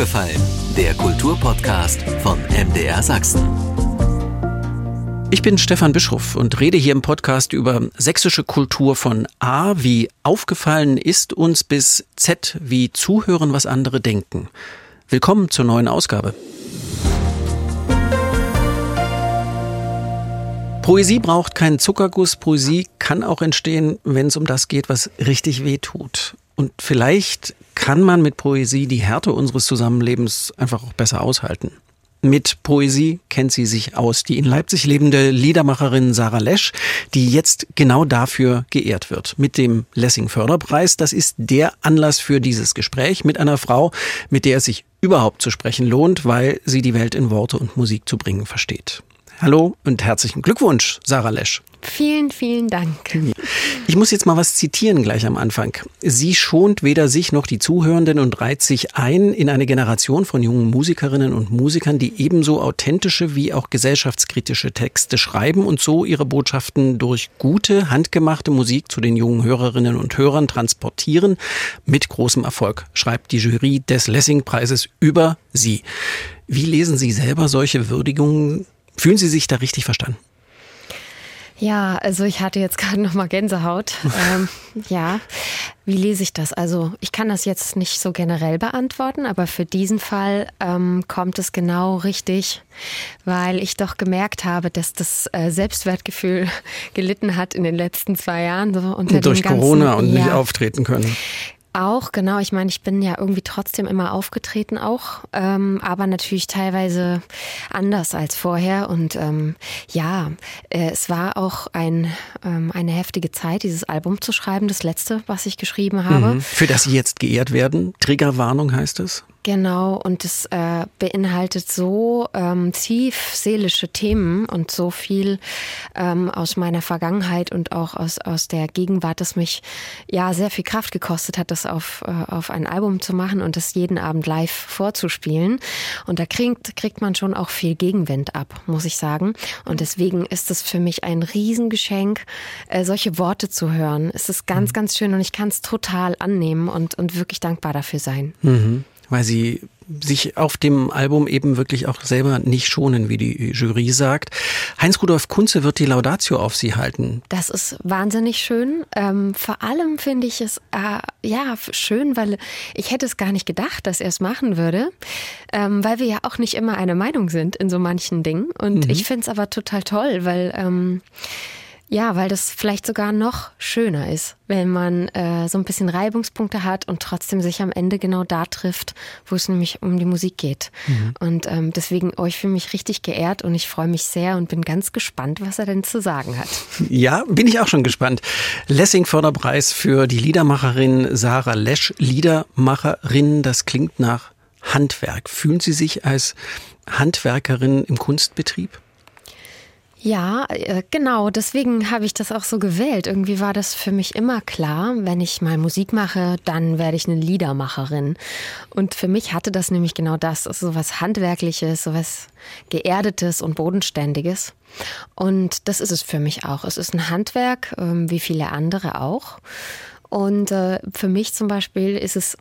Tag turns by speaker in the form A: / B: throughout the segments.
A: aufgefallen? Der Kulturpodcast von MDR Sachsen.
B: Ich bin Stefan Bischoff und rede hier im Podcast über sächsische Kultur von A wie aufgefallen ist uns bis Z wie zuhören, was andere denken. Willkommen zur neuen Ausgabe. Poesie braucht keinen Zuckerguss. Poesie kann auch entstehen, wenn es um das geht, was richtig weh tut. Und vielleicht kann man mit Poesie die Härte unseres Zusammenlebens einfach auch besser aushalten. Mit Poesie kennt sie sich aus. Die in Leipzig lebende Liedermacherin Sarah Lesch, die jetzt genau dafür geehrt wird. Mit dem Lessing Förderpreis. Das ist der Anlass für dieses Gespräch mit einer Frau, mit der es sich überhaupt zu sprechen lohnt, weil sie die Welt in Worte und Musik zu bringen versteht. Hallo und herzlichen Glückwunsch, Sarah Lesch.
C: Vielen, vielen Dank.
B: Ich muss jetzt mal was zitieren gleich am Anfang. Sie schont weder sich noch die Zuhörenden und reiht sich ein in eine Generation von jungen Musikerinnen und Musikern, die ebenso authentische wie auch gesellschaftskritische Texte schreiben und so ihre Botschaften durch gute, handgemachte Musik zu den jungen Hörerinnen und Hörern transportieren. Mit großem Erfolg, schreibt die Jury des Lessing-Preises über sie. Wie lesen Sie selber solche Würdigungen? Fühlen Sie sich da richtig verstanden?
C: Ja, also ich hatte jetzt gerade noch mal Gänsehaut. ähm, ja, wie lese ich das? Also ich kann das jetzt nicht so generell beantworten, aber für diesen Fall ähm, kommt es genau richtig, weil ich doch gemerkt habe, dass das äh, Selbstwertgefühl gelitten hat in den letzten zwei Jahren. So unter
B: Durch
C: ganzen,
B: Corona und
C: ja,
B: nicht auftreten können.
C: Auch, genau. Ich meine, ich bin ja irgendwie trotzdem immer aufgetreten auch, ähm, aber natürlich teilweise anders als vorher. Und ähm, ja, äh, es war auch ein, ähm, eine heftige Zeit, dieses Album zu schreiben, das letzte, was ich geschrieben habe.
B: Mhm. Für das Sie jetzt geehrt werden. Triggerwarnung heißt es.
C: Genau, und es äh, beinhaltet so ähm, tief seelische Themen und so viel ähm, aus meiner Vergangenheit und auch aus, aus der Gegenwart, das mich ja sehr viel Kraft gekostet hat, das auf, äh, auf ein Album zu machen und das jeden Abend live vorzuspielen. Und da kriegt, kriegt man schon auch viel Gegenwind ab, muss ich sagen. Und deswegen ist es für mich ein Riesengeschenk, äh, solche Worte zu hören. Es ist ganz, ganz schön und ich kann es total annehmen und, und wirklich dankbar dafür sein.
B: Mhm weil sie sich auf dem Album eben wirklich auch selber nicht schonen, wie die Jury sagt. Heinz-Rudolf Kunze wird die Laudatio auf sie halten.
C: Das ist wahnsinnig schön. Ähm, vor allem finde ich es äh, ja schön, weil ich hätte es gar nicht gedacht, dass er es machen würde, ähm, weil wir ja auch nicht immer eine Meinung sind in so manchen Dingen. Und mhm. ich finde es aber total toll, weil ähm, ja, weil das vielleicht sogar noch schöner ist, wenn man äh, so ein bisschen Reibungspunkte hat und trotzdem sich am Ende genau da trifft, wo es nämlich um die Musik geht. Mhm. Und ähm, deswegen, oh, ich fühle mich richtig geehrt und ich freue mich sehr und bin ganz gespannt, was er denn zu sagen hat.
B: Ja, bin ich auch schon gespannt. Lessing Förderpreis für die Liedermacherin Sarah Lesch. Liedermacherin, das klingt nach Handwerk. Fühlen Sie sich als Handwerkerin im Kunstbetrieb?
C: Ja, äh, genau. Deswegen habe ich das auch so gewählt. Irgendwie war das für mich immer klar, wenn ich mal Musik mache, dann werde ich eine Liedermacherin. Und für mich hatte das nämlich genau das. Also so was Handwerkliches, so was Geerdetes und Bodenständiges. Und das ist es für mich auch. Es ist ein Handwerk, ähm, wie viele andere auch. Und äh, für mich zum Beispiel ist es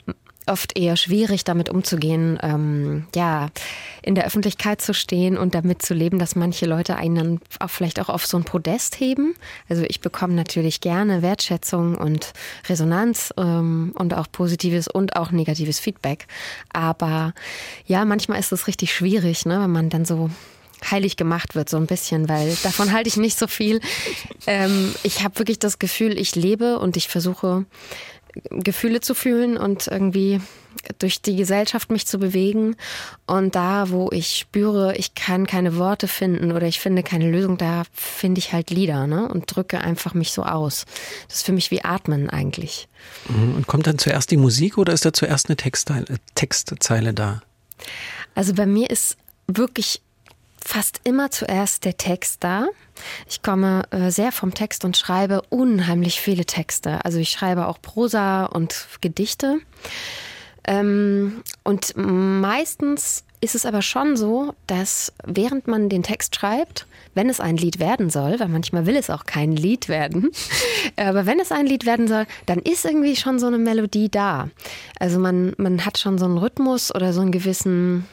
C: oft eher schwierig, damit umzugehen, ähm, ja, in der Öffentlichkeit zu stehen und damit zu leben, dass manche Leute einen dann auch vielleicht auch auf so ein Podest heben. Also ich bekomme natürlich gerne Wertschätzung und Resonanz ähm, und auch positives und auch negatives Feedback. Aber ja, manchmal ist es richtig schwierig, ne, wenn man dann so heilig gemacht wird, so ein bisschen, weil davon halte ich nicht so viel. Ähm, ich habe wirklich das Gefühl, ich lebe und ich versuche Gefühle zu fühlen und irgendwie durch die Gesellschaft mich zu bewegen. Und da, wo ich spüre, ich kann keine Worte finden oder ich finde keine Lösung, da finde ich halt Lieder ne? und drücke einfach mich so aus. Das ist für mich wie Atmen eigentlich.
B: Mhm. Und kommt dann zuerst die Musik oder ist da zuerst eine Textzeile, Textzeile da?
C: Also bei mir ist wirklich fast immer zuerst der Text da. Ich komme äh, sehr vom Text und schreibe unheimlich viele Texte. Also ich schreibe auch Prosa und Gedichte. Ähm, und meistens ist es aber schon so, dass während man den Text schreibt, wenn es ein Lied werden soll, weil manchmal will es auch kein Lied werden, aber wenn es ein Lied werden soll, dann ist irgendwie schon so eine Melodie da. Also man, man hat schon so einen Rhythmus oder so einen gewissen,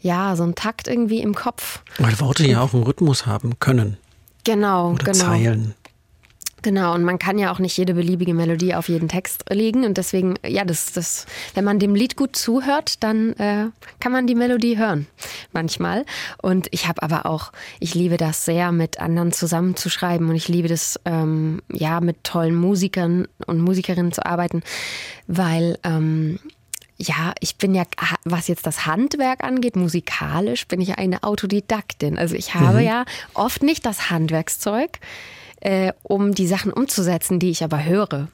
C: ja, so einen Takt irgendwie im Kopf.
B: Weil Worte ja auch einen Rhythmus haben können.
C: Genau,
B: Oder
C: genau.
B: Zeilen.
C: Genau, und man kann ja auch nicht jede beliebige Melodie auf jeden Text legen. Und deswegen, ja, das, das, wenn man dem Lied gut zuhört, dann äh, kann man die Melodie hören. Manchmal. Und ich habe aber auch, ich liebe das sehr, mit anderen zusammenzuschreiben. Und ich liebe das, ähm, ja, mit tollen Musikern und Musikerinnen zu arbeiten, weil ähm, ja, ich bin ja, was jetzt das Handwerk angeht, musikalisch bin ich ja eine Autodidaktin. Also ich habe mhm. ja oft nicht das Handwerkszeug, äh, um die Sachen umzusetzen, die ich aber höre.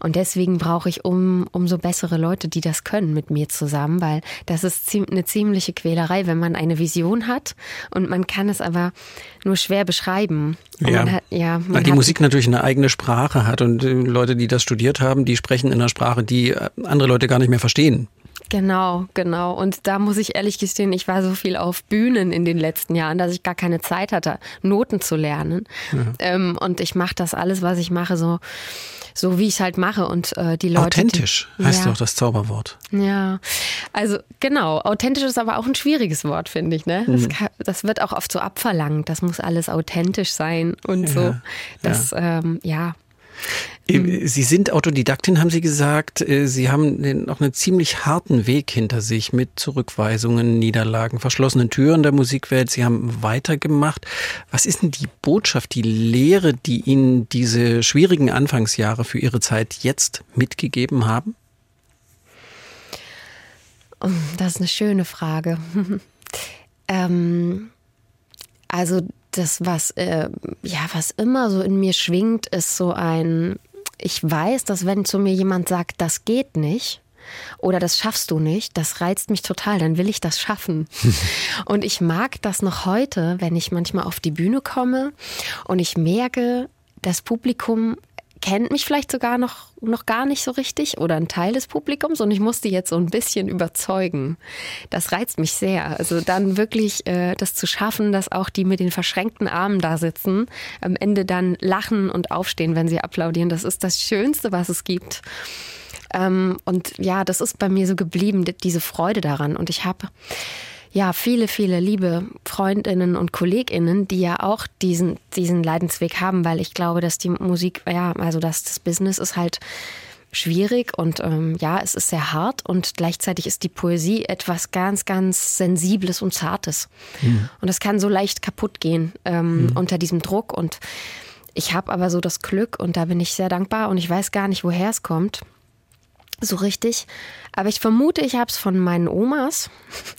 C: Und deswegen brauche ich um, umso bessere Leute, die das können mit mir zusammen, weil das ist eine ziemliche Quälerei, wenn man eine Vision hat und man kann es aber nur schwer beschreiben.
B: ja, hat, ja weil die Musik natürlich eine eigene Sprache hat und äh, Leute, die das studiert haben, die sprechen in einer Sprache, die äh, andere Leute gar nicht mehr verstehen.
C: Genau, genau. Und da muss ich ehrlich gestehen, ich war so viel auf Bühnen in den letzten Jahren, dass ich gar keine Zeit hatte, Noten zu lernen. Ja. Ähm, und ich mache das alles, was ich mache, so so wie ich es halt mache und äh, die Leute.
B: Authentisch die, heißt ja. doch das Zauberwort.
C: Ja, also genau. Authentisch ist aber auch ein schwieriges Wort, finde ich. Ne? Mhm. Das, kann, das, wird auch oft so abverlangt. Das muss alles authentisch sein und ja. so. Das, ja. Ähm, ja.
B: Äh, Sie sind Autodidaktin, haben Sie gesagt. Äh, Sie haben auch einen ziemlich harten Weg hinter sich mit Zurückweisungen, Niederlagen, verschlossenen Türen der Musikwelt. Sie haben weitergemacht. Was ist denn die Botschaft, die Lehre, die Ihnen diese schwierigen Anfangsjahre für Ihre Zeit jetzt mitgegeben haben?
C: Oh, das ist eine schöne Frage. ähm, also das, was, äh, ja, was immer so in mir schwingt, ist so ein, ich weiß, dass wenn zu mir jemand sagt, das geht nicht, oder das schaffst du nicht, das reizt mich total, dann will ich das schaffen. und ich mag das noch heute, wenn ich manchmal auf die Bühne komme und ich merke, das Publikum kennt mich vielleicht sogar noch, noch gar nicht so richtig oder ein Teil des Publikums und ich musste jetzt so ein bisschen überzeugen. Das reizt mich sehr. Also dann wirklich äh, das zu schaffen, dass auch die mit den verschränkten Armen da sitzen, am Ende dann lachen und aufstehen, wenn sie applaudieren. Das ist das Schönste, was es gibt. Ähm, und ja, das ist bei mir so geblieben, diese Freude daran. Und ich habe ja, viele, viele liebe Freundinnen und Kolleginnen, die ja auch diesen, diesen Leidensweg haben, weil ich glaube, dass die Musik, ja, also dass das Business ist halt schwierig und ähm, ja, es ist sehr hart und gleichzeitig ist die Poesie etwas ganz, ganz Sensibles und Zartes. Mhm. Und das kann so leicht kaputt gehen ähm, mhm. unter diesem Druck. Und ich habe aber so das Glück und da bin ich sehr dankbar und ich weiß gar nicht, woher es kommt. So richtig, aber ich vermute, ich habe es von meinen Omas.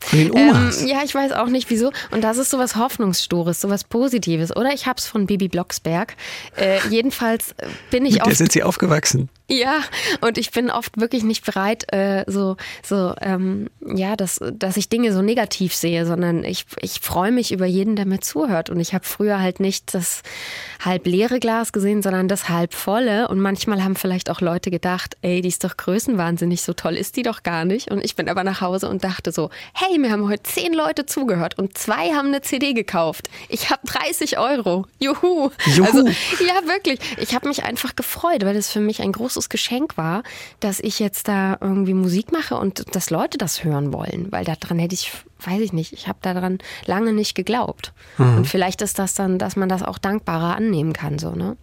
B: Von den Omas?
C: Ähm, ja, ich weiß auch nicht wieso. Und das ist sowas Hoffnungsstores, sowas Positives. Oder ich habe es von Bibi Blocksberg. Äh, jedenfalls bin ich
B: Mit der sind Sie aufgewachsen?
C: Ja, und ich bin oft wirklich nicht bereit, äh, so, so ähm, ja, dass, dass ich Dinge so negativ sehe, sondern ich, ich freue mich über jeden, der mir zuhört. Und ich habe früher halt nicht das halb leere Glas gesehen, sondern das halb volle. Und manchmal haben vielleicht auch Leute gedacht, ey, die ist doch größenwahnsinnig, so toll ist die die doch gar nicht. Und ich bin aber nach Hause und dachte so, hey, mir haben heute zehn Leute zugehört und zwei haben eine CD gekauft. Ich habe 30 Euro. Juhu. Juhu. Also, ja, wirklich. Ich habe mich einfach gefreut, weil es für mich ein großes Geschenk war, dass ich jetzt da irgendwie Musik mache und dass Leute das hören wollen. Weil daran hätte ich weiß ich nicht, ich habe daran lange nicht geglaubt. Mhm. Und vielleicht ist das dann, dass man das auch dankbarer annehmen kann, so, ne?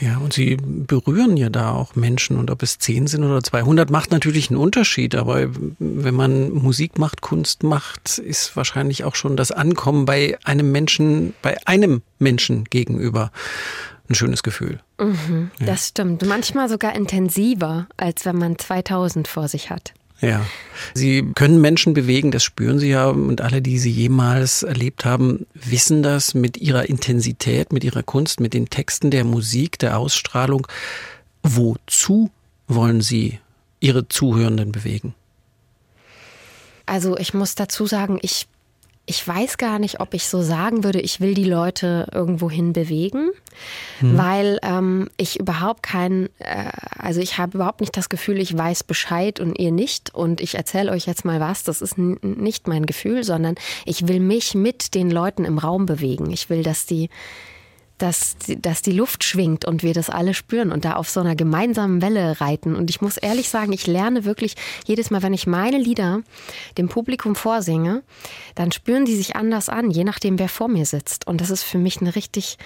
B: Ja, und Sie berühren ja da auch Menschen und ob es 10 sind oder 200 macht natürlich einen Unterschied, aber wenn man Musik macht, Kunst macht, ist wahrscheinlich auch schon das Ankommen bei einem Menschen, bei einem Menschen gegenüber ein schönes Gefühl.
C: Mhm, ja. Das stimmt. Manchmal sogar intensiver, als wenn man 2000 vor sich hat.
B: Ja. Sie können Menschen bewegen, das spüren Sie ja. Und alle, die Sie jemals erlebt haben, wissen das mit ihrer Intensität, mit ihrer Kunst, mit den Texten der Musik, der Ausstrahlung. Wozu wollen Sie Ihre Zuhörenden bewegen?
C: Also ich muss dazu sagen, ich ich weiß gar nicht, ob ich so sagen würde, ich will die Leute irgendwohin bewegen, hm. weil ähm, ich überhaupt kein, äh, also ich habe überhaupt nicht das Gefühl, ich weiß Bescheid und ihr nicht und ich erzähle euch jetzt mal was. Das ist nicht mein Gefühl, sondern ich will mich mit den Leuten im Raum bewegen. Ich will, dass die dass, dass die Luft schwingt und wir das alle spüren und da auf so einer gemeinsamen Welle reiten. Und ich muss ehrlich sagen, ich lerne wirklich jedes Mal, wenn ich meine Lieder dem Publikum vorsinge, dann spüren die sich anders an, je nachdem, wer vor mir sitzt. Und das ist für mich eine richtig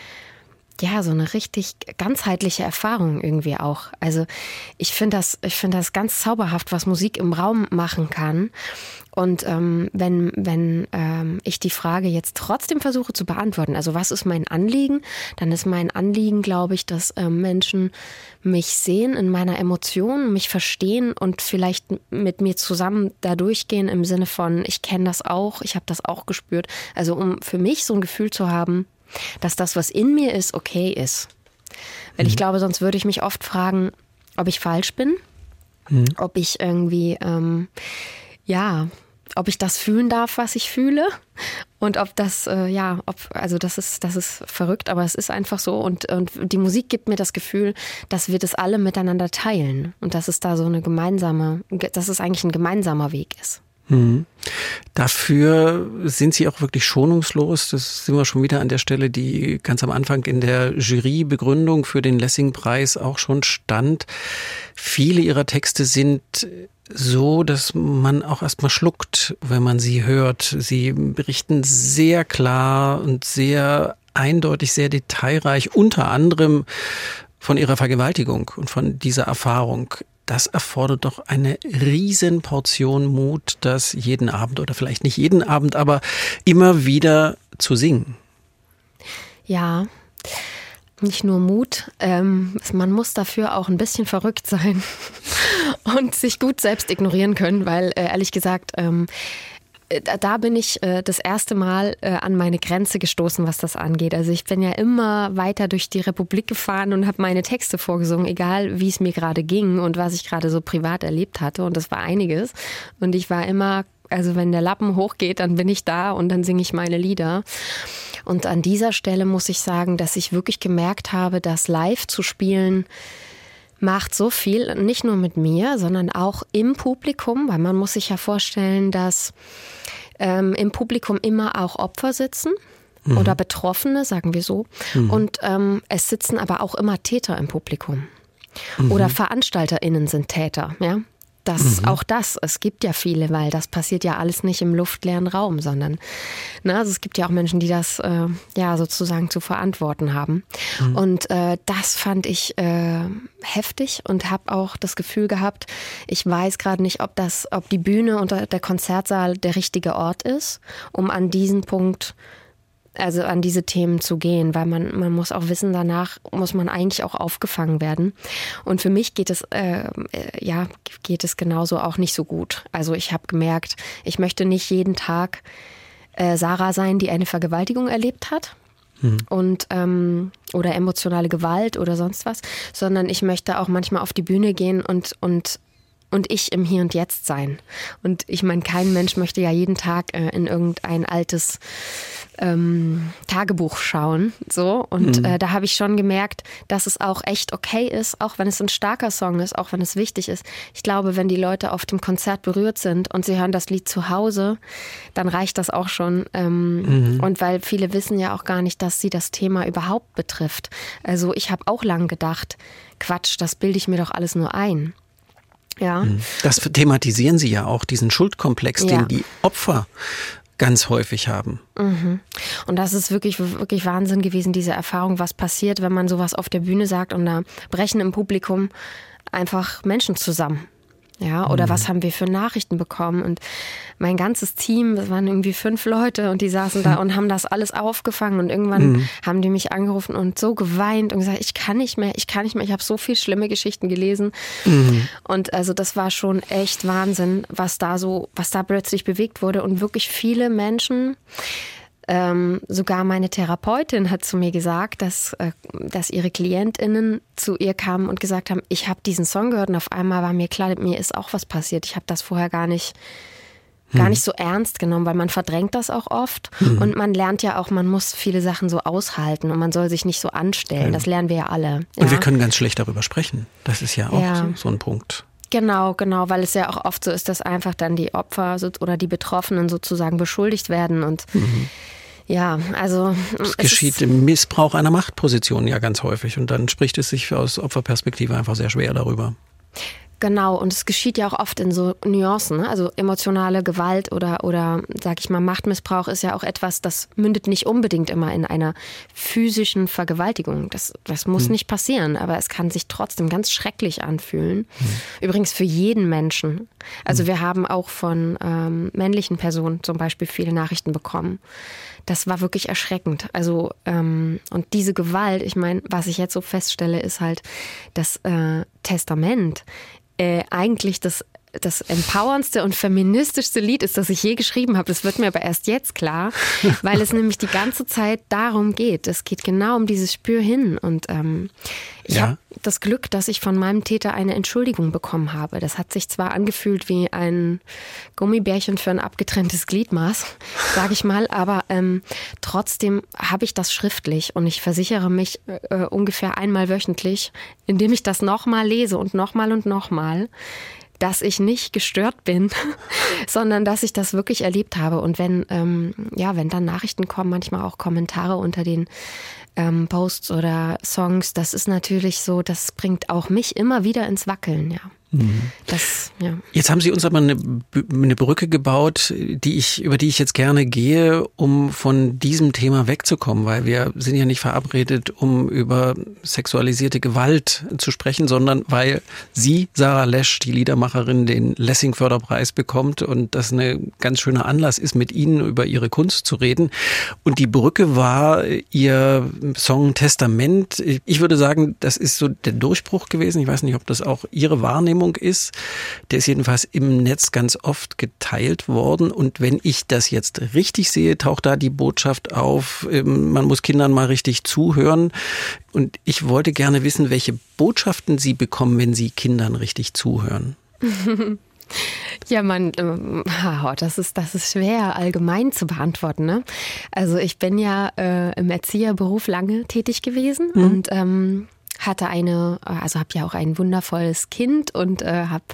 C: ja, so eine richtig ganzheitliche Erfahrung irgendwie auch. Also ich finde das, ich finde das ganz zauberhaft, was Musik im Raum machen kann. Und ähm, wenn, wenn ähm, ich die Frage jetzt trotzdem versuche zu beantworten, also was ist mein Anliegen, dann ist mein Anliegen, glaube ich, dass ähm, Menschen mich sehen in meiner Emotion, mich verstehen und vielleicht mit mir zusammen da durchgehen im Sinne von, ich kenne das auch, ich habe das auch gespürt. Also um für mich so ein Gefühl zu haben, dass das, was in mir ist, okay ist. Weil mhm. ich glaube, sonst würde ich mich oft fragen, ob ich falsch bin, mhm. ob ich irgendwie, ähm, ja, ob ich das fühlen darf, was ich fühle und ob das, äh, ja, ob, also das ist, das ist verrückt, aber es ist einfach so und, und die Musik gibt mir das Gefühl, dass wir das alle miteinander teilen und dass es da so eine gemeinsame, dass es eigentlich ein gemeinsamer Weg ist.
B: Mhm. Dafür sind Sie auch wirklich schonungslos. Das sind wir schon wieder an der Stelle, die ganz am Anfang in der Jurybegründung für den Lessing-Preis auch schon stand. Viele Ihrer Texte sind so, dass man auch erstmal schluckt, wenn man sie hört. Sie berichten sehr klar und sehr eindeutig, sehr detailreich, unter anderem von ihrer Vergewaltigung und von dieser Erfahrung. Das erfordert doch eine riesen Portion Mut, das jeden Abend oder vielleicht nicht jeden Abend, aber immer wieder zu singen.
C: Ja, nicht nur Mut, ähm, man muss dafür auch ein bisschen verrückt sein und sich gut selbst ignorieren können, weil äh, ehrlich gesagt, ähm, äh, da bin ich äh, das erste Mal äh, an meine Grenze gestoßen, was das angeht. Also ich bin ja immer weiter durch die Republik gefahren und habe meine Texte vorgesungen, egal wie es mir gerade ging und was ich gerade so privat erlebt hatte. Und das war einiges. Und ich war immer, also wenn der Lappen hochgeht, dann bin ich da und dann singe ich meine Lieder. Und an dieser Stelle muss ich sagen, dass ich wirklich gemerkt habe, dass live zu spielen macht so viel, nicht nur mit mir, sondern auch im Publikum, weil man muss sich ja vorstellen, dass ähm, im Publikum immer auch Opfer sitzen. Mhm. Oder Betroffene, sagen wir so. Mhm. Und ähm, es sitzen aber auch immer Täter im Publikum. Mhm. Oder VeranstalterInnen sind Täter, ja dass mhm. auch das, es gibt ja viele, weil das passiert ja alles nicht im luftleeren Raum, sondern ne, also es gibt ja auch Menschen, die das äh, ja sozusagen zu verantworten haben. Mhm. Und äh, das fand ich äh, heftig und habe auch das Gefühl gehabt, ich weiß gerade nicht, ob das, ob die Bühne und der Konzertsaal der richtige Ort ist, um an diesen Punkt also an diese Themen zu gehen, weil man, man muss auch wissen, danach muss man eigentlich auch aufgefangen werden. Und für mich geht es, äh, äh, ja, geht es genauso auch nicht so gut. Also ich habe gemerkt, ich möchte nicht jeden Tag äh, Sarah sein, die eine Vergewaltigung erlebt hat. Mhm. Und ähm, oder emotionale Gewalt oder sonst was, sondern ich möchte auch manchmal auf die Bühne gehen und, und und ich im Hier und Jetzt sein. Und ich meine, kein Mensch möchte ja jeden Tag äh, in irgendein altes ähm, Tagebuch schauen. So. Und mhm. äh, da habe ich schon gemerkt, dass es auch echt okay ist, auch wenn es ein starker Song ist, auch wenn es wichtig ist. Ich glaube, wenn die Leute auf dem Konzert berührt sind und sie hören das Lied zu Hause, dann reicht das auch schon. Ähm, mhm. Und weil viele wissen ja auch gar nicht, dass sie das Thema überhaupt betrifft. Also ich habe auch lang gedacht, Quatsch, das bilde ich mir doch alles nur ein. Ja. Mhm.
B: Das thematisieren Sie ja auch, diesen Schuldkomplex, ja. den die Opfer ganz häufig haben.
C: Mhm. Und das ist wirklich, wirklich Wahnsinn gewesen, diese Erfahrung, was passiert, wenn man sowas auf der Bühne sagt und da brechen im Publikum einfach Menschen zusammen. Ja, oder mhm. was haben wir für Nachrichten bekommen? Und mein ganzes Team, das waren irgendwie fünf Leute und die saßen da und haben das alles aufgefangen und irgendwann mhm. haben die mich angerufen und so geweint und gesagt, ich kann nicht mehr, ich kann nicht mehr, ich habe so viel schlimme Geschichten gelesen. Mhm. Und also das war schon echt Wahnsinn, was da so, was da plötzlich bewegt wurde und wirklich viele Menschen ähm, sogar meine Therapeutin hat zu mir gesagt, dass, äh, dass ihre KlientInnen zu ihr kamen und gesagt haben, ich habe diesen Song gehört und auf einmal war mir klar, mir ist auch was passiert. Ich habe das vorher gar nicht gar nicht so ernst genommen, weil man verdrängt das auch oft
B: Mhm.
C: und man lernt ja auch, man muss viele Sachen so aushalten und man soll sich nicht so anstellen. Das lernen wir ja alle.
B: Und
C: ja.
B: wir können ganz schlecht darüber sprechen. Das ist ja auch
C: Ja.
B: So, so ein Punkt.
C: Genau, genau, weil es ja auch oft so ist, dass einfach dann die Opfer so, oder die Betroffenen sozusagen beschuldigt werden und ja, also
B: Es
C: es
B: geschieht im Missbrauch einer Machtposition ja ganz häufig. Und dann spricht es sich aus Opferperspektive einfach sehr schwer darüber.
C: Genau, und es geschieht ja auch oft in so Nuancen. Ne? Also emotionale Gewalt oder, oder, sag ich mal, Machtmissbrauch ist ja auch etwas, das mündet nicht unbedingt immer in einer physischen Vergewaltigung. Das, das muss nicht passieren, aber es kann sich trotzdem ganz schrecklich anfühlen. Übrigens für jeden Menschen. Also wir haben auch von ähm, männlichen Personen zum Beispiel viele Nachrichten bekommen. Das war wirklich erschreckend. Also ähm, und diese Gewalt, ich meine, was ich jetzt so feststelle, ist halt das äh, Testament äh, eigentlich das das empowerndste und feministischste Lied ist, das ich je geschrieben habe. Das wird mir aber erst jetzt klar, weil es nämlich die ganze Zeit darum geht. Es geht genau um dieses Spür hin. Und ähm, ich
B: Ja.
C: habe das Glück, dass ich von meinem Täter eine Entschuldigung bekommen habe. Das hat sich zwar angefühlt wie ein Gummibärchen für ein abgetrenntes Gliedmaß, sage ich mal, aber ähm, trotzdem habe ich das schriftlich und ich versichere mich äh, ungefähr einmal wöchentlich, indem ich das nochmal lese und nochmal und nochmal dass ich nicht gestört bin, sondern dass ich das wirklich erlebt habe. Und wenn, ähm, ja, wenn dann Nachrichten kommen, manchmal auch Kommentare unter den ähm, Posts oder Songs, das ist natürlich so, das bringt auch mich immer wieder ins Wackeln, ja. Das, ja.
B: Jetzt haben Sie uns aber eine, eine Brücke gebaut, die ich, über die ich jetzt gerne gehe, um von diesem Thema wegzukommen, weil wir sind ja nicht verabredet, um über sexualisierte Gewalt zu sprechen, sondern weil Sie, Sarah Lesch, die Liedermacherin, den Lessing-Förderpreis bekommt und das ein ganz schöner Anlass ist, mit Ihnen über Ihre Kunst zu reden. Und die Brücke war Ihr Song Testament. Ich würde sagen, das ist so der Durchbruch gewesen. Ich weiß nicht, ob das auch Ihre Wahrnehmung ist. Der ist jedenfalls im Netz ganz oft geteilt worden. Und wenn ich das jetzt richtig sehe, taucht da die Botschaft auf, ähm, man muss Kindern mal richtig zuhören. Und ich wollte gerne wissen, welche Botschaften Sie bekommen, wenn Sie Kindern richtig zuhören.
C: Ja, man, ähm, das ist, das ist schwer allgemein zu beantworten. Ne? Also ich bin ja äh, im Erzieherberuf lange tätig gewesen und ähm, hatte eine, also habe ja auch ein wundervolles Kind und äh, habe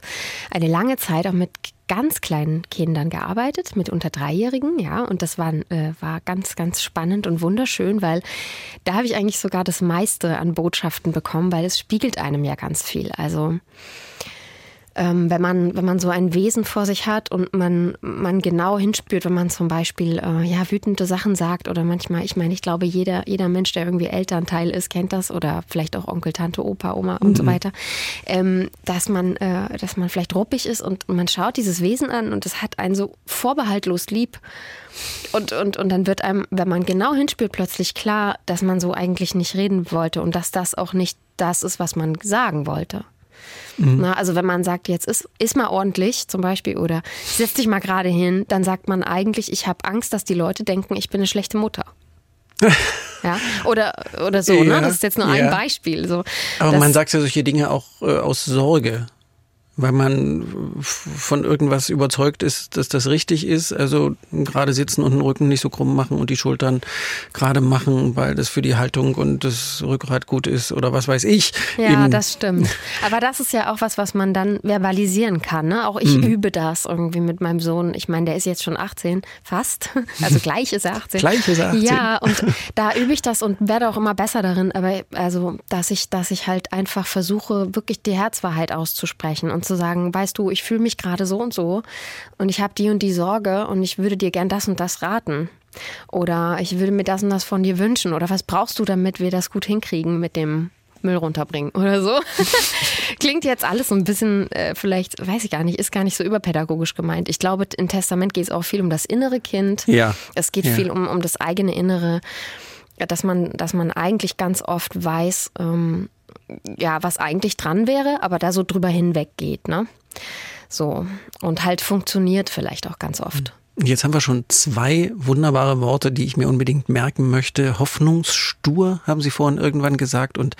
C: eine lange Zeit auch mit ganz kleinen Kindern gearbeitet, mit unter Dreijährigen, ja, und das war, äh, war ganz, ganz spannend und wunderschön, weil da habe ich eigentlich sogar das meiste an Botschaften bekommen, weil es spiegelt einem ja ganz viel. Also ähm, wenn man wenn man so ein Wesen vor sich hat und man man genau hinspürt, wenn man zum Beispiel äh, ja wütende Sachen sagt oder manchmal, ich meine, ich glaube jeder jeder Mensch, der irgendwie Elternteil ist, kennt das oder vielleicht auch Onkel, Tante, Opa, Oma und so weiter, ähm, dass man äh, dass man vielleicht ruppig ist und man schaut dieses Wesen an und es hat einen so vorbehaltlos lieb und, und, und dann wird einem, wenn man genau hinspürt, plötzlich klar, dass man so eigentlich nicht reden wollte und dass das auch nicht das ist, was man sagen wollte. Na, also wenn man sagt, jetzt ist, ist mal ordentlich zum Beispiel oder setz dich mal gerade hin, dann sagt man eigentlich, ich habe Angst, dass die Leute denken, ich bin eine schlechte Mutter. ja, oder, oder so,
B: Ja,
C: ne? Das ist jetzt nur ein
B: ja.
C: Beispiel. So.
B: Aber
C: Das-
B: man sagt ja solche Dinge auch äh, aus Sorge, weil man von irgendwas überzeugt ist, dass das richtig ist. Also gerade sitzen und den Rücken nicht so krumm machen und die Schultern gerade machen, weil das für die Haltung und das Rückgrat gut ist oder was weiß ich.
C: Ja,
B: Im-
C: das stimmt. Aber das ist ja auch was, was man dann verbalisieren kann. Ne? Auch ich
B: Mhm.
C: übe das irgendwie mit meinem Sohn. Ich meine, der ist jetzt schon 18, fast. Also gleich ist er 18.
B: Gleich ist er 18.
C: Ja, und da übe ich das und werde auch immer besser darin. Aber also, dass ich, dass ich halt einfach versuche, wirklich die Herzwahrheit auszusprechen und zu sagen, weißt du, ich fühle mich gerade so und so und ich habe die und die Sorge und ich würde dir gern das und das raten. Oder ich würde mir das und das von dir wünschen. Oder was brauchst du, damit wir das gut hinkriegen mit dem Müll runterbringen oder so. Klingt jetzt alles so ein bisschen, äh, vielleicht, weiß ich gar nicht, ist gar nicht so überpädagogisch gemeint. Ich glaube, im Testament geht es auch viel um das innere Kind.
B: Ja.
C: Es geht
B: Ja.
C: viel um, um das eigene Innere, dass man, dass man eigentlich ganz oft weiß, ähm, ja, was eigentlich dran wäre, aber da so drüber hinweg geht, ne? So. Und halt funktioniert vielleicht auch ganz oft.
B: Jetzt haben wir schon zwei wunderbare Worte, die ich mir unbedingt merken möchte. Hoffnungsstur, haben Sie vorhin irgendwann gesagt, und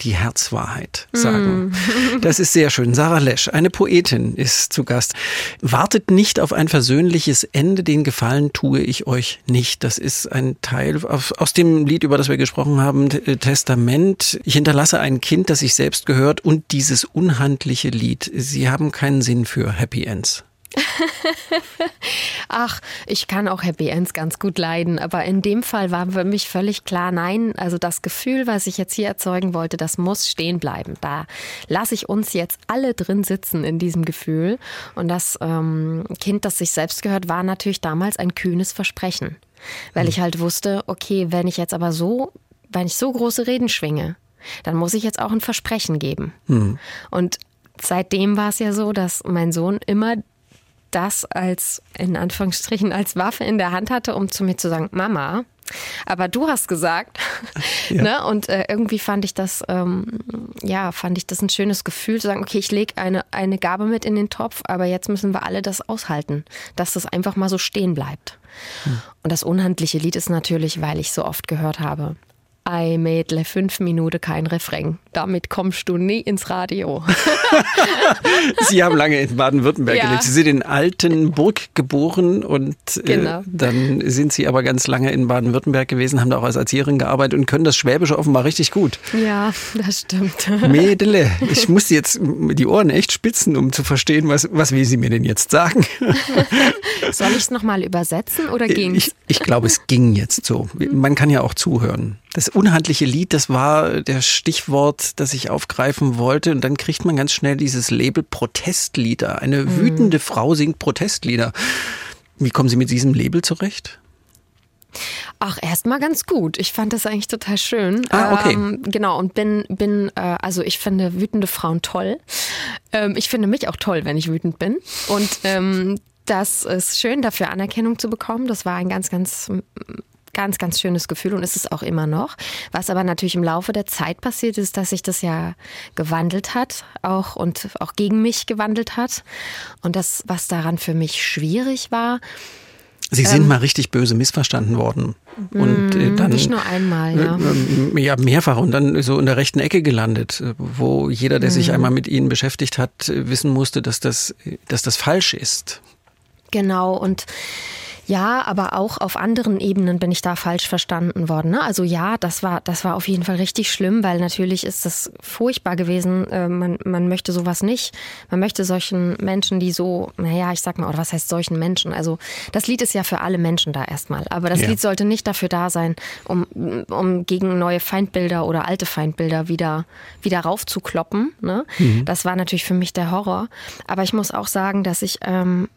B: die Herzwahrheit sagen. Mm. Das ist sehr schön. Sarah Lesch, eine Poetin, ist zu Gast. Wartet nicht auf ein versöhnliches Ende, den Gefallen tue ich euch nicht. Das ist ein Teil aus dem Lied, über das wir gesprochen haben, Testament. Ich hinterlasse ein Kind, das sich selbst gehört und dieses unhandliche Lied. Sie haben keinen Sinn für Happy Ends.
C: Ach, ich kann auch Happy Ends ganz gut leiden, aber in dem Fall war für mich völlig klar, nein, also das Gefühl, was ich jetzt hier erzeugen wollte, das muss stehen bleiben. Da lasse ich uns jetzt alle drin sitzen in diesem Gefühl. Und das ähm, Kind, das sich selbst gehört, war natürlich damals ein kühnes Versprechen, weil ich halt wusste, okay, wenn ich jetzt aber so, wenn ich so große Reden schwinge, dann muss ich jetzt auch ein Versprechen geben. Mhm. Und seitdem war es ja so, dass mein Sohn immer das als, in Anführungsstrichen, als Waffe in der Hand hatte, um zu mir zu sagen, Mama, aber du hast gesagt, ja. ne? Und äh, irgendwie fand ich das, ähm, ja, fand ich das ein schönes Gefühl, zu sagen, okay, ich lege eine, eine Gabe mit in den Topf, aber jetzt müssen wir alle das aushalten, dass das einfach mal so stehen bleibt. Hm. Und das unhandliche Lied ist natürlich, weil ich so oft gehört habe, Ei Mädle, fünf Minuten kein Refrain. Damit kommst du nie ins Radio.
B: Sie haben lange in Baden-Württemberg ja. gelebt. Sie sind in Altenburg geboren und äh, genau. äh, dann sind Sie aber ganz lange in Baden-Württemberg gewesen, haben da auch als Erzieherin gearbeitet und können das Schwäbische offenbar richtig gut.
C: Ja, das stimmt.
B: Mädle, ich muss jetzt die Ohren echt spitzen, um zu verstehen, was, was will Sie mir denn jetzt sagen?
C: Soll ich es nochmal übersetzen oder ging
B: Ich, ich glaube, es ging jetzt so. Man kann ja auch zuhören. Das unhandliche Lied, das war der Stichwort, das ich aufgreifen wollte. Und dann kriegt man ganz schnell dieses Label Protestlieder. Eine mhm. wütende Frau singt Protestlieder. Wie kommen Sie mit diesem Label zurecht?
C: Ach, erstmal ganz gut. Ich fand das eigentlich total schön.
B: Ah, okay.
C: Ähm, genau, und bin, bin, äh, also ich finde wütende Frauen toll. Ähm, ich finde mich auch toll, wenn ich wütend bin. Und ähm, das ist schön, dafür Anerkennung zu bekommen. Das war ein ganz, ganz ganz, ganz schönes Gefühl und ist es auch immer noch. Was aber natürlich im Laufe der Zeit passiert ist, dass sich das ja gewandelt hat, auch und auch gegen mich gewandelt hat. Und das, was daran für mich schwierig war,
B: Sie sind ähm, mal richtig böse missverstanden worden. Und äh,
C: mm, dann. Nicht nur einmal, ja.
B: Äh, ja, mehrfach und dann so in der rechten Ecke gelandet, wo jeder, der mm. sich einmal mit ihnen beschäftigt hat, wissen musste, dass das, dass das falsch ist.
C: Genau, und ja, aber auch auf anderen Ebenen bin ich da falsch verstanden worden. Ne? Also ja, das war, das war auf jeden Fall richtig schlimm, weil natürlich ist das furchtbar gewesen. Äh, man, man möchte sowas nicht. Man möchte solchen Menschen, die so, naja, ich sag mal, oder was heißt solchen Menschen? Also das Lied ist ja für alle Menschen da erstmal. Aber das ja. Lied sollte nicht dafür da sein, um, um gegen neue Feindbilder oder alte Feindbilder wieder, wieder raufzukloppen. Ne? Mhm. Das war natürlich für mich der Horror. Aber ich muss auch sagen, dass ich ähm,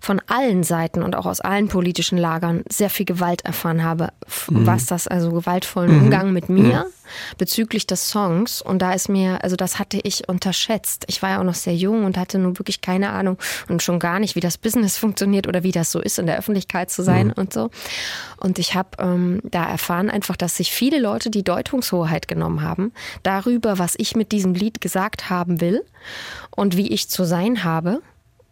C: von allen Seiten und auch aus allen politischen Lagern sehr viel Gewalt erfahren habe, mhm. was das, also gewaltvollen mhm. Umgang mit mir mhm. bezüglich des Songs. Und da ist mir, also das hatte ich unterschätzt. Ich war ja auch noch sehr jung und hatte nun wirklich keine Ahnung und schon gar nicht, wie das Business funktioniert oder wie das so ist, in der Öffentlichkeit zu sein mhm. und so. Und ich habe ähm, da erfahren einfach, dass sich viele Leute die Deutungshoheit genommen haben darüber, was ich mit diesem Lied gesagt haben will und wie ich zu sein habe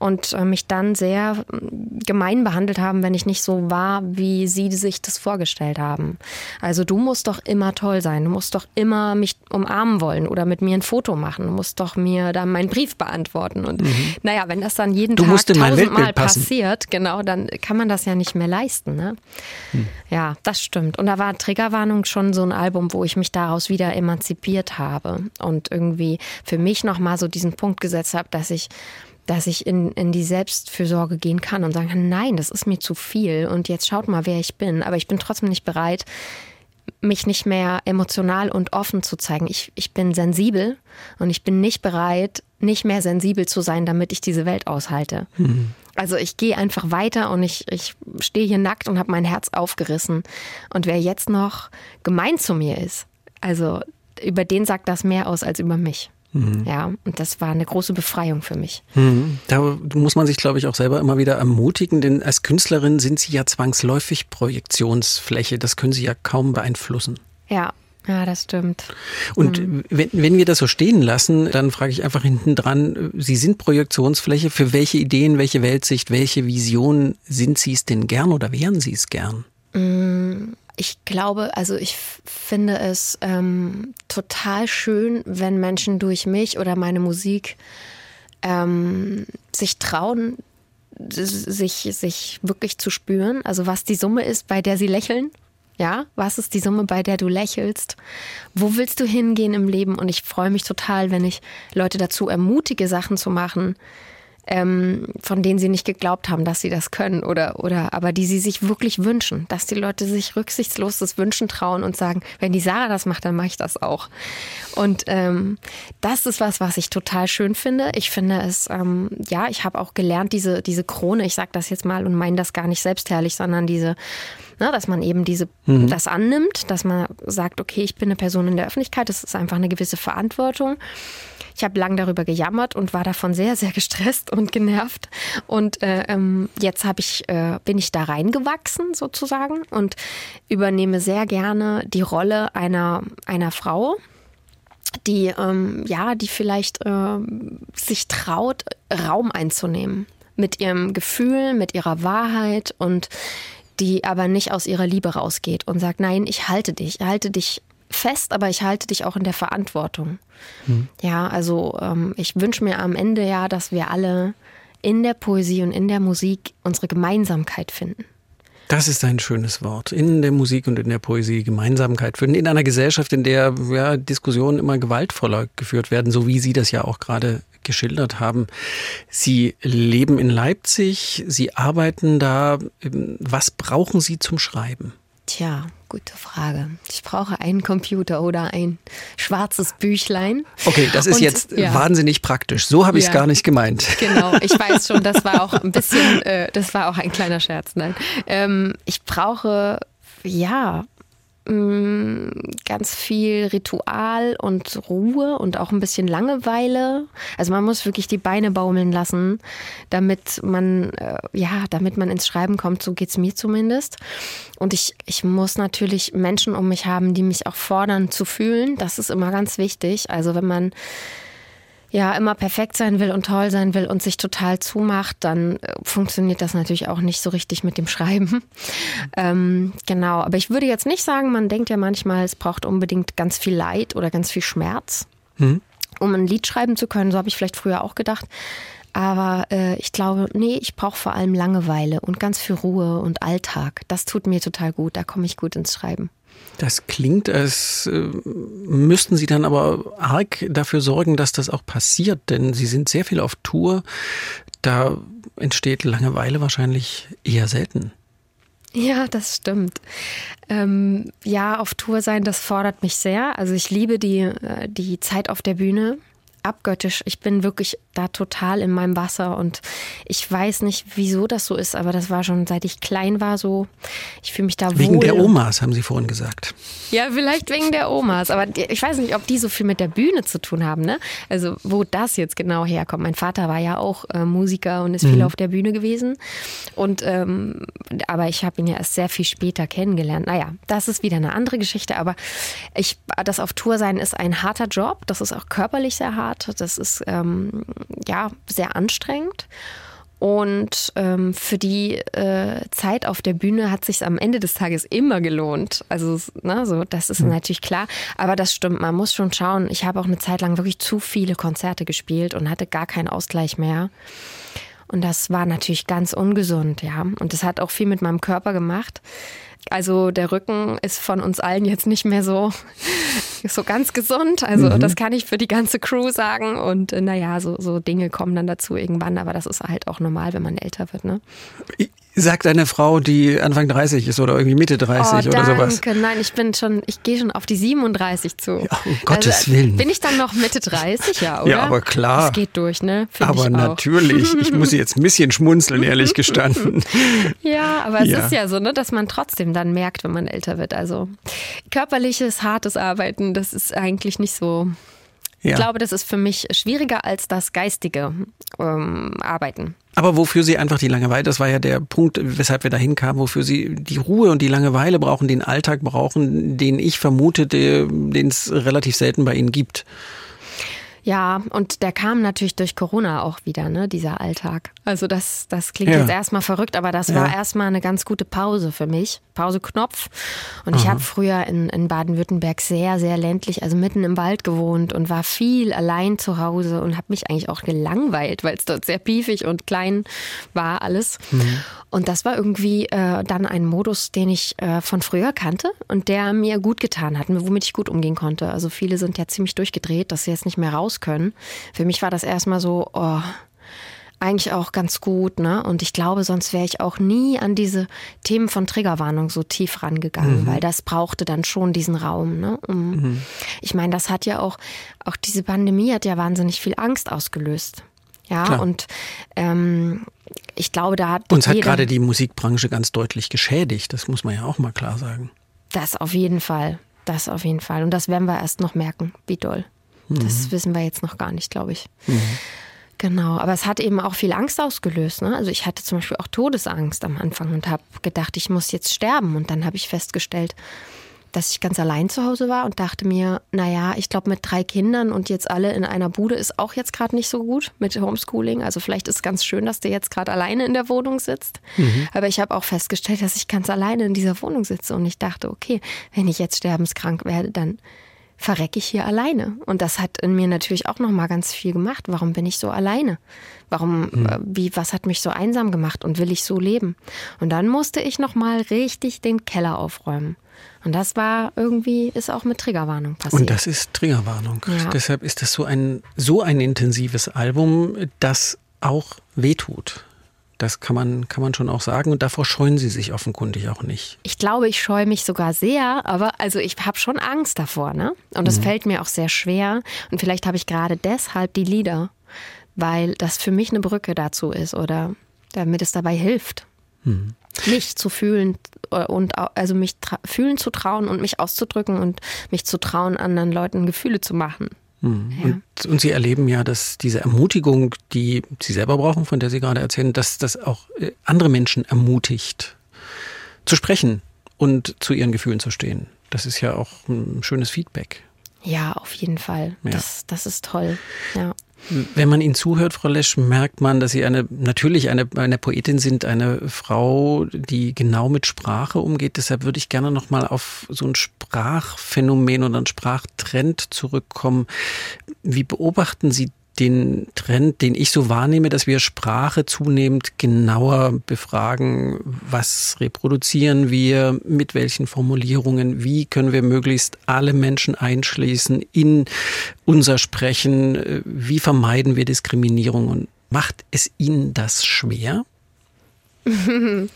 C: und äh, mich dann sehr mm, gemein behandelt haben, wenn ich nicht so war, wie sie sich das vorgestellt haben. Also du musst doch immer toll sein, du musst doch immer mich umarmen wollen oder mit mir ein Foto machen, du musst doch mir dann meinen Brief beantworten. Und mhm. naja, wenn das dann jeden
B: du
C: Tag tausendmal passiert, genau, dann kann man das ja nicht mehr leisten. Ne? Mhm. Ja, das stimmt. Und da war Triggerwarnung schon so ein Album, wo ich mich daraus wieder emanzipiert habe und irgendwie für mich nochmal so diesen Punkt gesetzt habe, dass ich dass ich in, in die Selbstfürsorge gehen kann und sagen kann, nein, das ist mir zu viel und jetzt schaut mal, wer ich bin. Aber ich bin trotzdem nicht bereit, mich nicht mehr emotional und offen zu zeigen. Ich, ich bin sensibel und ich bin nicht bereit, nicht mehr sensibel zu sein, damit ich diese Welt aushalte. Mhm. Also ich gehe einfach weiter und ich, ich stehe hier nackt und habe mein Herz aufgerissen. Und wer jetzt noch gemein zu mir ist, also über den sagt das mehr aus als über mich. Mhm. Ja, und das war eine große Befreiung für mich.
B: Mhm. Da muss man sich, glaube ich, auch selber immer wieder ermutigen, denn als Künstlerin sind Sie ja zwangsläufig Projektionsfläche. Das können Sie ja kaum beeinflussen.
C: Ja, Ja, das stimmt.
B: Und mhm. wenn, wenn wir das so stehen lassen, dann frage ich einfach hinten dran, Sie sind Projektionsfläche. Für welche Ideen, welche Weltsicht, welche Vision sind Sie es denn gern oder wären Sie es gern?
C: Mm, ich glaube, also ich finde es ähm, total schön, wenn Menschen durch mich oder meine Musik ähm, sich trauen, sich, sich wirklich zu spüren. Also was die Summe ist, bei der sie lächeln ja, was ist die Summe, bei der du lächelst? Wo willst du hingehen im Leben? Und ich freue mich total, wenn ich Leute dazu ermutige, Sachen zu machen, ähm, von denen sie nicht geglaubt haben, dass sie das können oder, oder aber die sie sich wirklich wünschen, dass die Leute sich rücksichtslos das Wünschen trauen und sagen, wenn die Sarah das macht, dann mache ich das auch. Und ähm, das ist was, was ich total schön finde. Ich finde es, ähm, ja, ich habe auch gelernt, diese, diese Krone, ich sage das jetzt mal und meine das gar nicht selbstherrlich, sondern diese, na, dass man eben diese, mhm. das annimmt, dass man sagt, okay, ich bin eine Person in der Öffentlichkeit, das ist einfach eine gewisse Verantwortung. Ich habe lang darüber gejammert und war davon sehr, sehr gestresst und genervt. Und äh, ähm, jetzt ich, äh, bin ich da reingewachsen sozusagen und übernehme sehr gerne die Rolle einer, einer Frau, die ähm, ja, die vielleicht äh, sich traut, Raum einzunehmen mit ihrem Gefühl, mit ihrer Wahrheit und die aber nicht aus ihrer Liebe rausgeht und sagt, nein, ich halte dich, ich halte dich fest, aber ich halte dich auch in der Verantwortung. Hm. Ja, also ähm, ich wünsche mir am Ende ja, dass wir alle in der Poesie und in der Musik unsere Gemeinsamkeit finden.
B: Das ist ein schönes Wort. In der Musik und in der Poesie Gemeinsamkeit finden. In einer Gesellschaft, in der ja, Diskussionen immer gewaltvoller geführt werden, so wie Sie das ja auch gerade geschildert haben. Sie leben in Leipzig, Sie arbeiten da. Was brauchen Sie zum Schreiben?
C: Tja, gute Frage. Ich brauche einen Computer oder ein schwarzes Büchlein.
B: Okay, das ist Und, jetzt ja. wahnsinnig praktisch. So habe ich es ja. gar nicht gemeint.
C: Genau, ich weiß schon, das war auch ein bisschen, äh, das war auch ein kleiner Scherz. Nein, ähm, ich brauche ja ganz viel Ritual und Ruhe und auch ein bisschen Langeweile. Also man muss wirklich die Beine baumeln lassen, damit man, äh, ja, damit man ins Schreiben kommt. So geht es mir zumindest. Und ich, ich muss natürlich Menschen um mich haben, die mich auch fordern zu fühlen. Das ist immer ganz wichtig. Also wenn man ja immer perfekt sein will und toll sein will und sich total zumacht, dann äh, funktioniert das natürlich auch nicht so richtig mit dem Schreiben. Ähm, genau, aber ich würde jetzt nicht sagen, man denkt ja manchmal, es braucht unbedingt ganz viel Leid oder ganz viel Schmerz, mhm. um ein Lied schreiben zu können. So habe ich vielleicht früher auch gedacht. Aber äh, ich glaube, nee, ich brauche vor allem Langeweile und ganz viel Ruhe und Alltag. Das tut mir total gut. Da komme ich gut ins Schreiben.
B: Das klingt, als äh, müssten Sie dann aber arg dafür sorgen, dass das auch passiert, denn Sie sind sehr viel auf Tour. Da entsteht Langeweile wahrscheinlich eher selten.
C: Ja, das stimmt. Ähm, ja, auf Tour sein, das fordert mich sehr. Also ich liebe die, äh, die Zeit auf der Bühne abgöttisch. Ich bin wirklich da total in meinem Wasser und ich weiß nicht, wieso das so ist, aber das war schon seit ich klein war so. Ich fühle mich da
B: wegen
C: wohl.
B: Wegen der Omas, haben Sie vorhin gesagt.
C: Ja, vielleicht wegen der Omas, aber ich weiß nicht, ob die so viel mit der Bühne zu tun haben, ne? Also, wo das jetzt genau herkommt. Mein Vater war ja auch äh, Musiker und ist viel mhm. auf der Bühne gewesen. Und ähm, aber ich habe ihn ja erst sehr viel später kennengelernt. Naja, das ist wieder eine andere Geschichte, aber ich, das auf Tour sein ist ein harter Job. Das ist auch körperlich sehr hart. Das ist ähm, ja sehr anstrengend. Und ähm, für die äh, Zeit auf der Bühne hat sich am Ende des Tages immer gelohnt. Also, ne, so, das ist mhm. natürlich klar. Aber das stimmt, man muss schon schauen. Ich habe auch eine Zeit lang wirklich zu viele Konzerte gespielt und hatte gar keinen Ausgleich mehr. Und das war natürlich ganz ungesund, ja. Und das hat auch viel mit meinem Körper gemacht. Also der Rücken ist von uns allen jetzt nicht mehr so, so ganz gesund. Also mhm. das kann ich für die ganze Crew sagen. Und äh, naja, so, so Dinge kommen dann dazu irgendwann, aber das ist halt auch normal, wenn man älter wird. Ne?
B: Sagt eine Frau, die Anfang 30 ist oder irgendwie Mitte 30
C: oh,
B: oder sowas.
C: Nein, ich bin schon, ich gehe schon auf die 37 zu.
B: Ja, um Gottes also, Willen.
C: Bin ich dann noch Mitte 30, ja, oder?
B: Ja, aber klar.
C: Das geht durch, ne?
B: Find aber natürlich. Ich muss jetzt ein bisschen schmunzeln, ehrlich gestanden.
C: ja, aber es ja. ist ja so, ne, dass man trotzdem dann merkt, wenn man älter wird. Also körperliches, hartes Arbeiten, das ist eigentlich nicht so ja. Ich glaube, das ist für mich schwieriger als das geistige ähm, Arbeiten.
B: Aber wofür sie einfach die Langeweile, das war ja der Punkt, weshalb wir dahin kamen, wofür sie die Ruhe und die Langeweile brauchen, den Alltag brauchen, den ich vermutete, den es relativ selten bei ihnen gibt.
C: Ja, und der kam natürlich durch Corona auch wieder, ne, dieser Alltag. Also das, das klingt
B: Ja.
C: jetzt erstmal verrückt, aber das
B: Ja.
C: war erstmal eine ganz gute Pause für mich. Pause Knopf. Und ich habe früher in, in Baden-Württemberg sehr, sehr ländlich, also mitten im Wald gewohnt und war viel allein zu Hause und habe mich eigentlich auch gelangweilt, weil es dort sehr piefig und klein war alles. Und das war irgendwie äh, dann ein Modus, den ich äh, von früher kannte und der mir gut getan hat, womit ich gut umgehen konnte. Also viele sind ja ziemlich durchgedreht, dass sie jetzt nicht mehr raus können. Für mich war das erstmal so, oh, eigentlich auch ganz gut, ne? Und ich glaube, sonst wäre ich auch nie an diese Themen von Triggerwarnung so tief rangegangen, weil das brauchte dann schon diesen Raum, ne? Um, Ich meine, das hat ja auch, auch diese Pandemie hat ja wahnsinnig viel Angst ausgelöst. Ja,
B: Klar.
C: und ähm, ich glaube, da hat
B: Uns hat gerade die Musikbranche ganz deutlich geschädigt, das muss man ja auch mal klar sagen.
C: Das auf jeden Fall. Das auf jeden Fall. Und das werden wir erst noch merken, wie doll. Das wissen wir jetzt noch gar nicht, glaube ich. Genau, aber es hat eben auch viel Angst ausgelöst. Ne? Also ich hatte zum Beispiel auch Todesangst am Anfang und habe gedacht, ich muss jetzt sterben. Und dann habe ich festgestellt, dass ich ganz allein zu Hause war und dachte mir, naja, ich glaube mit drei Kindern und jetzt alle in einer Bude ist auch jetzt gerade nicht so gut mit Homeschooling. Also vielleicht ist es ganz schön, dass der jetzt gerade alleine in der Wohnung sitzt. Aber ich habe auch festgestellt, dass ich ganz alleine in dieser Wohnung sitze und ich dachte, okay, wenn ich jetzt sterbenskrank werde, dann verrecke ich hier alleine. Und das hat in mir natürlich auch noch mal ganz viel gemacht. Warum bin ich so alleine? Warum, äh, wie, was hat mich so einsam gemacht und will ich so leben? Und dann musste ich noch mal richtig den Keller aufräumen. Und das war irgendwie, ist auch mit Triggerwarnung passiert.
B: Und das ist Triggerwarnung.
C: Ja.
B: Deshalb ist das so ein, so ein intensives Album, das auch wehtut. Das kann man, kann man schon auch sagen. Und davor scheuen sie sich offenkundig auch nicht.
C: Ich glaube, ich scheue mich sogar sehr, aber also ich habe schon Angst davor, ne? Und es fällt mir auch sehr schwer. Und vielleicht habe ich gerade deshalb die Lieder, weil das für mich eine Brücke dazu ist oder damit es dabei hilft, mich zu fühlen äh, und also mich fühlen zu trauen und mich auszudrücken und mich zu trauen, anderen Leuten Gefühle zu machen.
B: Und, und sie erleben ja, dass diese Ermutigung, die sie selber brauchen, von der sie gerade erzählen, dass das auch äh, andere Menschen ermutigt, zu sprechen und zu ihren Gefühlen zu stehen. Das ist ja auch ein schönes Feedback.
C: Ja, auf jeden Fall.
B: Ja.
C: Das, das ist toll. Ja.
B: Wenn man Ihnen zuhört, Frau Lesch, merkt man, dass Sie eine, natürlich eine, eine Poetin sind, eine Frau, die genau mit Sprache umgeht. Deshalb würde ich gerne nochmal auf so ein Sprachphänomen oder einen Sprachtrend zurückkommen. Wie beobachten Sie den Trend, den ich so wahrnehme, dass wir Sprache zunehmend genauer befragen, was reproduzieren wir, mit welchen Formulierungen, wie können wir möglichst alle Menschen einschließen in unser Sprechen, wie vermeiden wir Diskriminierung und macht es Ihnen das schwer?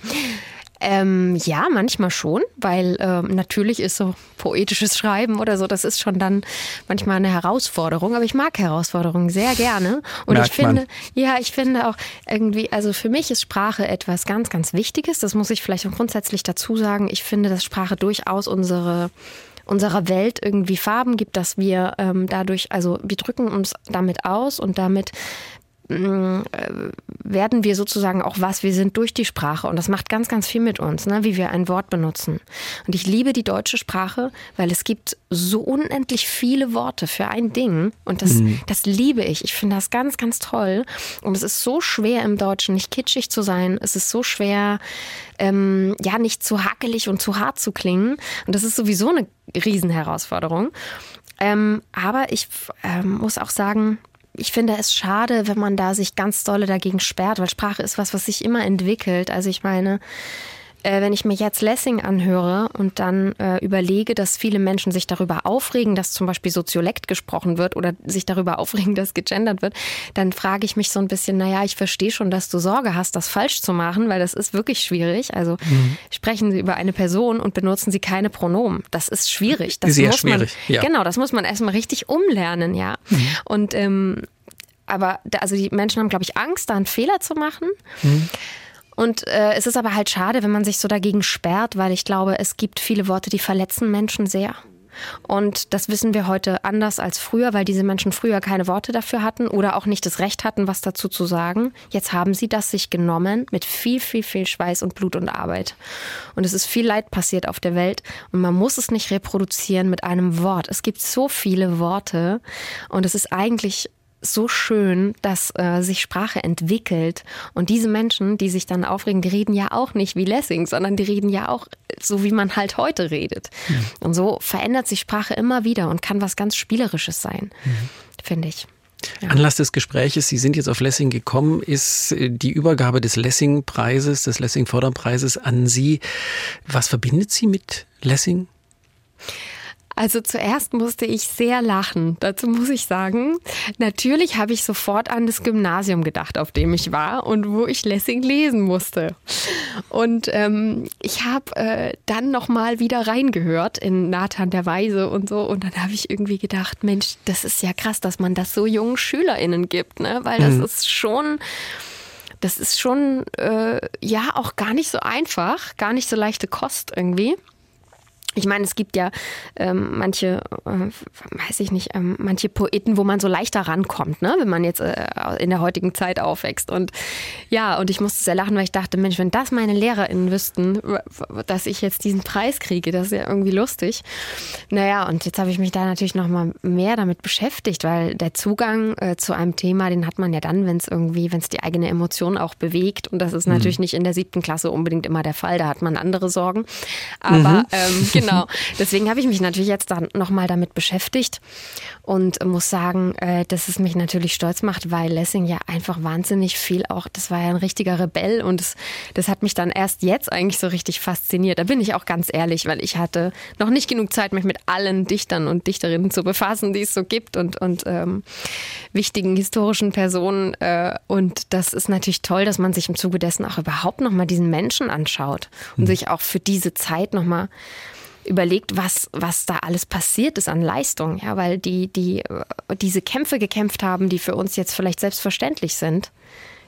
C: Ähm, ja, manchmal schon, weil ähm, natürlich ist so poetisches Schreiben oder so, das ist schon dann manchmal eine Herausforderung. Aber ich mag Herausforderungen sehr gerne. Und
B: Merkt
C: ich finde,
B: man.
C: ja, ich finde auch irgendwie, also für mich ist Sprache etwas ganz, ganz Wichtiges. Das muss ich vielleicht auch grundsätzlich dazu sagen. Ich finde, dass Sprache durchaus unsere unserer Welt irgendwie Farben gibt, dass wir ähm, dadurch, also wir drücken uns damit aus und damit werden wir sozusagen auch was wir sind durch die Sprache und das macht ganz, ganz viel mit uns, ne, wie wir ein Wort benutzen. Und ich liebe die deutsche Sprache, weil es gibt so unendlich viele Worte für ein Ding und das, das liebe ich. Ich finde das ganz, ganz toll und es ist so schwer im Deutschen nicht kitschig zu sein. Es ist so schwer, ähm, ja, nicht zu hakelig und zu hart zu klingen und das ist sowieso eine Riesenherausforderung. Ähm, aber ich ähm, muss auch sagen, ich finde es schade, wenn man da sich ganz dolle dagegen sperrt, weil Sprache ist was, was sich immer entwickelt. Also ich meine, äh, wenn ich mir jetzt Lessing anhöre und dann äh, überlege, dass viele Menschen sich darüber aufregen, dass zum Beispiel Soziolekt gesprochen wird oder sich darüber aufregen, dass gegendert wird, dann frage ich mich so ein bisschen, naja, ich verstehe schon, dass du Sorge hast, das falsch zu machen, weil das ist wirklich schwierig. Also sprechen Sie über eine Person und benutzen Sie keine Pronomen. Das ist schwierig. Das
B: Sehr
C: muss
B: schwierig,
C: man,
B: ja.
C: Genau, das muss man erstmal richtig umlernen, ja. Und ähm, aber da, also die Menschen haben, glaube ich, Angst, da einen Fehler zu machen. Und äh, es ist aber halt schade, wenn man sich so dagegen sperrt, weil ich glaube, es gibt viele Worte, die verletzen Menschen sehr. Und das wissen wir heute anders als früher, weil diese Menschen früher keine Worte dafür hatten oder auch nicht das Recht hatten, was dazu zu sagen. Jetzt haben sie das sich genommen mit viel, viel, viel Schweiß und Blut und Arbeit. Und es ist viel Leid passiert auf der Welt und man muss es nicht reproduzieren mit einem Wort. Es gibt so viele Worte und es ist eigentlich so schön, dass äh, sich Sprache entwickelt. Und diese Menschen, die sich dann aufregen, die reden ja auch nicht wie Lessing, sondern die reden ja auch so, wie man halt heute redet. Mhm. Und so verändert sich Sprache immer wieder und kann was ganz Spielerisches sein, mhm. finde ich.
B: Ja. Anlass des Gespräches, Sie sind jetzt auf Lessing gekommen, ist äh, die Übergabe des Lessing-Preises, des Lessing-Förderpreises an Sie. Was verbindet Sie mit Lessing?
C: Also zuerst musste ich sehr lachen. Dazu muss ich sagen, natürlich habe ich sofort an das Gymnasium gedacht, auf dem ich war und wo ich Lessing lesen musste. Und ähm, ich habe äh, dann nochmal wieder reingehört in Nathan der Weise und so. Und dann habe ich irgendwie gedacht, Mensch, das ist ja krass, dass man das so jungen SchülerInnen gibt, ne? Weil das mhm. ist schon das ist schon äh, ja auch gar nicht so einfach, gar nicht so leichte Kost irgendwie. Ich meine, es gibt ja ähm, manche, äh, weiß ich nicht, ähm, manche Poeten, wo man so leichter rankommt, ne? wenn man jetzt äh, in der heutigen Zeit aufwächst. Und ja, und ich musste sehr lachen, weil ich dachte, Mensch, wenn das meine LehrerInnen wüssten, dass ich jetzt diesen Preis kriege, das ist ja irgendwie lustig. Naja, und jetzt habe ich mich da natürlich noch mal mehr damit beschäftigt, weil der Zugang äh, zu einem Thema, den hat man ja dann, wenn es irgendwie, wenn es die eigene Emotion auch bewegt. Und das ist mhm. natürlich nicht in der siebten Klasse unbedingt immer der Fall. Da hat man andere Sorgen. Aber mhm. ähm, genau genau. Deswegen habe ich mich natürlich jetzt dann nochmal damit beschäftigt und muss sagen, äh, dass es mich natürlich stolz macht, weil Lessing ja einfach wahnsinnig viel auch, das war ja ein richtiger Rebell und das, das hat mich dann erst jetzt eigentlich so richtig fasziniert. Da bin ich auch ganz ehrlich, weil ich hatte noch nicht genug Zeit, mich mit allen Dichtern und Dichterinnen zu befassen, die es so gibt und, und ähm, wichtigen historischen Personen. Äh, und das ist natürlich toll, dass man sich im Zuge dessen auch überhaupt nochmal diesen Menschen anschaut und mhm. sich auch für diese Zeit nochmal überlegt, was, was da alles passiert ist an Leistung, ja, weil die, die diese Kämpfe gekämpft haben, die für uns jetzt vielleicht selbstverständlich sind,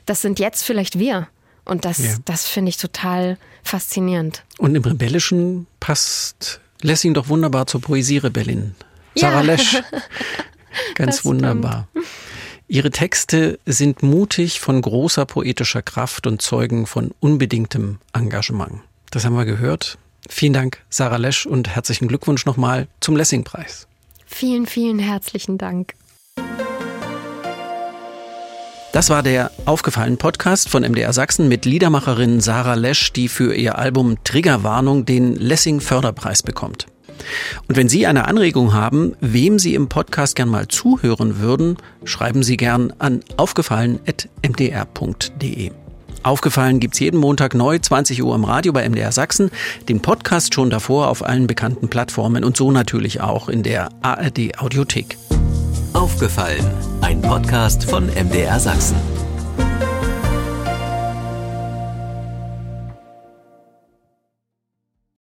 C: das sind jetzt vielleicht wir. Und das, ja. das finde ich total faszinierend.
B: Und im Rebellischen passt Lessing doch wunderbar zur Poesierebellin. Sarah ja. Lesch. Ganz das wunderbar. Stimmt. Ihre Texte sind mutig von großer poetischer Kraft und zeugen von unbedingtem Engagement. Das haben wir gehört. Vielen Dank, Sarah Lesch, und herzlichen Glückwunsch nochmal zum Lessing-Preis.
C: Vielen, vielen herzlichen Dank.
B: Das war der Aufgefallen Podcast von MDR Sachsen mit Liedermacherin Sarah Lesch, die für ihr Album Triggerwarnung den Lessing Förderpreis bekommt. Und wenn Sie eine Anregung haben, wem Sie im Podcast gern mal zuhören würden, schreiben Sie gern an aufgefallen.mdr.de. Aufgefallen gibt's jeden Montag neu, 20 Uhr im Radio bei MDR Sachsen, den Podcast schon davor auf allen bekannten Plattformen und so natürlich auch in der ARD Audiothek.
A: Aufgefallen, ein Podcast von MDR Sachsen.